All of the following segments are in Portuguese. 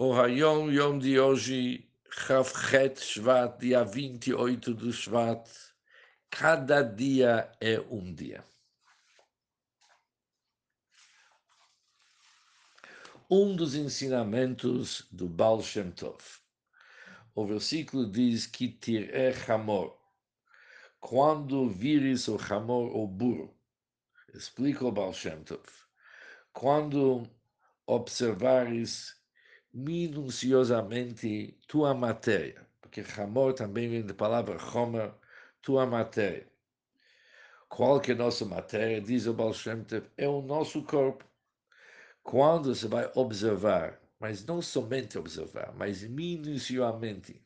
O Hayom Yom de hoje, Chavchet Shvat, dia 28 do Shvat. Cada dia é um dia. Um dos ensinamentos do Baal Shem Tov. O versículo diz que tiré Hamor. Quando vires o Hamor, o burro. Explica o Baal Shem Tov. Quando observares minuciosamente tua matéria, porque Hamor também vem da palavra Homer, tua matéria. Qual que é a nossa matéria, diz o Baal Shem Tov, é o nosso corpo. Quando você vai observar, mas não somente observar, mas minuciosamente,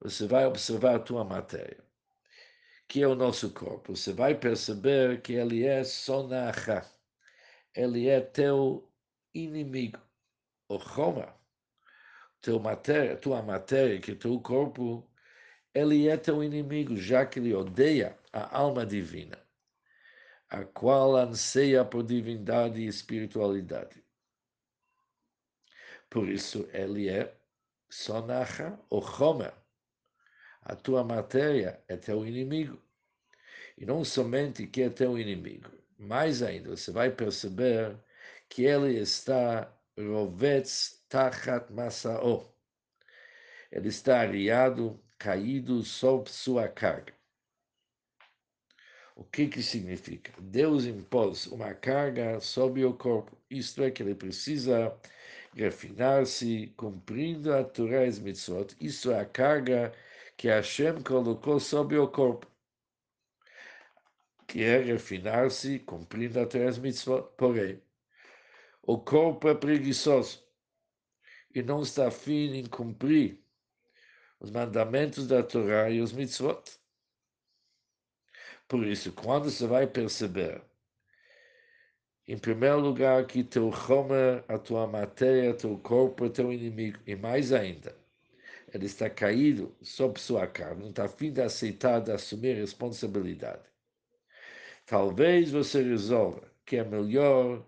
você vai observar tua matéria, que é o nosso corpo. Você vai perceber que ele é sonacha, ele é teu inimigo. O Roma, teu matéria, tua matéria, que teu corpo, ele é teu inimigo, já que ele odeia a alma divina, a qual anseia por divindade e espiritualidade. Por isso, ele é sonacha, o Roma. A tua matéria é teu inimigo. E não somente que é teu inimigo, mais ainda, você vai perceber que ele está rovetz tachat masao. Ele está arriado, caído sob sua carga. O que que significa? Deus impôs uma carga sobre o corpo, isto é, que ele precisa refinar-se, cumprindo a Torah e mitzvot. Isso é a carga que Hashem colocou sobre o corpo, que é refinar-se, cumprindo a Torah e mitzvot. Porém, o corpo é preguiçoso e não está afim em cumprir os mandamentos da Torá e os mitzvot. Por isso, quando você vai perceber, em primeiro lugar, que teu Homer, a tua matéria, teu corpo é teu inimigo, e mais ainda, ele está caído sob sua carne, não está afim de aceitar, de assumir responsabilidade. Talvez você resolva que é melhor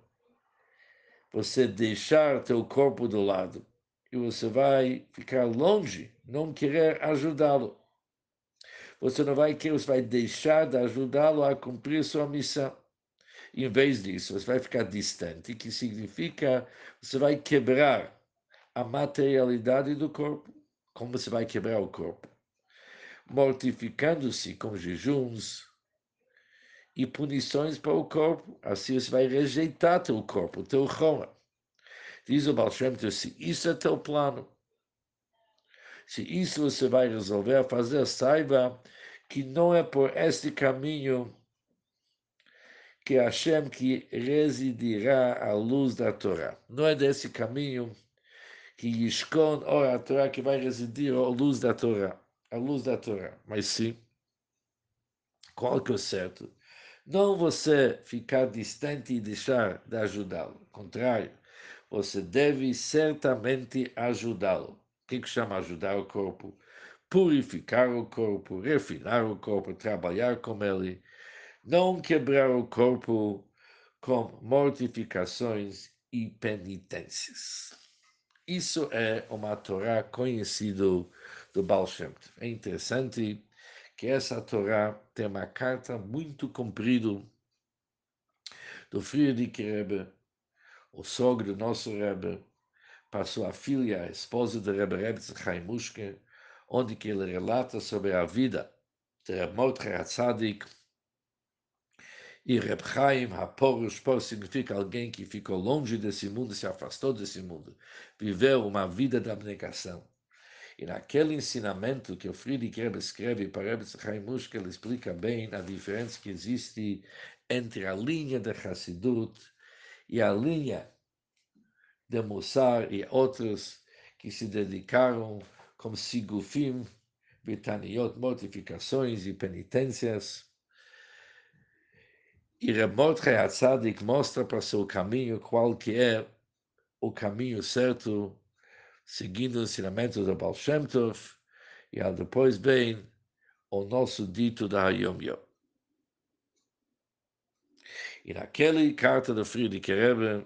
você deixar teu corpo do lado e você vai ficar longe, não querer ajudá-lo. Você não vai querer, você vai deixar de ajudá-lo a cumprir sua missão. Em vez disso, você vai ficar distante, que significa você vai quebrar a materialidade do corpo. Como você vai quebrar o corpo? Mortificando-se com jejuns, e punições para o corpo. Assim você vai rejeitar teu corpo, teu Roma. Diz o Baal Shem se isso é teu plano, se isso você vai resolver fazer, saiba que não é por este caminho que Hashem que residirá a luz da Torá. Não é desse caminho que Yishkon, ou a Torá, que vai residir a luz da Torá. A luz da Torá. Mas sim, qual que é o certo? Não você ficar distante e deixar de ajudá-lo. Contrário, você deve certamente ajudá-lo. O que, que chama ajudar o corpo? Purificar o corpo, refinar o corpo, trabalhar com ele. Não quebrar o corpo com mortificações e penitências. Isso é uma Torá conhecida do Baal Shem. É interessante que essa Torá tem uma carta muito comprida do Friedrich Rebbe, o sogro do nosso Rebbe, para sua filha, a esposa do Rebbe Rebbe Chaim Mushke, onde que ele relata sobre a vida de Rebbe Mordechai Hatzadik, e Reb Chaim Haporush, por significa alguém que ficou longe desse mundo, se afastou desse mundo, viveu uma vida de abnegação. E naquele ensinamento que o Friedrich Rebbe escreve para Rebbe Chaim Mushke, ele explica bem a diferença que existe entre a linha de Hassidut e a linha de Mussar e outros que se dedicaram como Sigufim, Vitaniot, mortificações e penitências. E Remordchai Hatzadik mostra para seu caminho qual que é o caminho certo seguindo o ensinamento do Baal Shem Tov, e depois vem o nosso dito da Hayom Yom. E naquela carta do Friedrich Rebbe,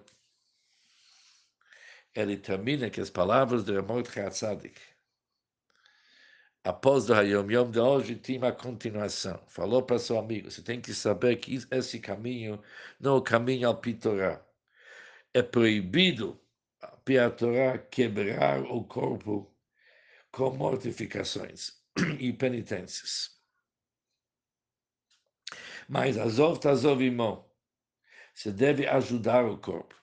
ele termina com as palavras de Mordechai Tzadik. Após o Hayom Yom de hoje, tinha a continuação. Falou para seu amigo, você tem que saber que esse caminho não é o caminho ao Pitorá. É proibido, a Torá, quebrar o corpo com mortificações e penitências. Mas Azov Tazov Imon, você deve ajudar o corpo.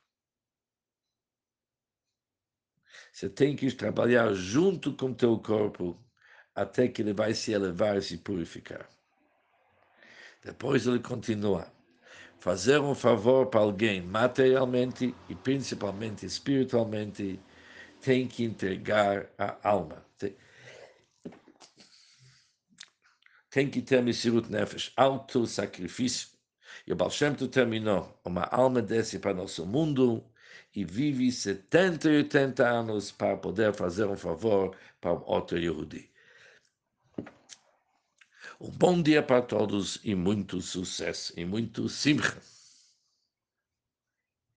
Você tem que trabalhar junto com teu corpo até que ele vai se elevar e se purificar. Depois ele continua. Fazer um favor para alguém materialmente e principalmente espiritualmente tem que entregar a alma. Tem, tem que ter Messirut Nefesh, auto-sacrifício. E o Baal Shem terminou. Uma alma desce para nosso mundo e vive 70 e 80 anos para poder fazer um favor para um outro Yehudi. Um bom dia para todos e muito sucesso e muito simcha.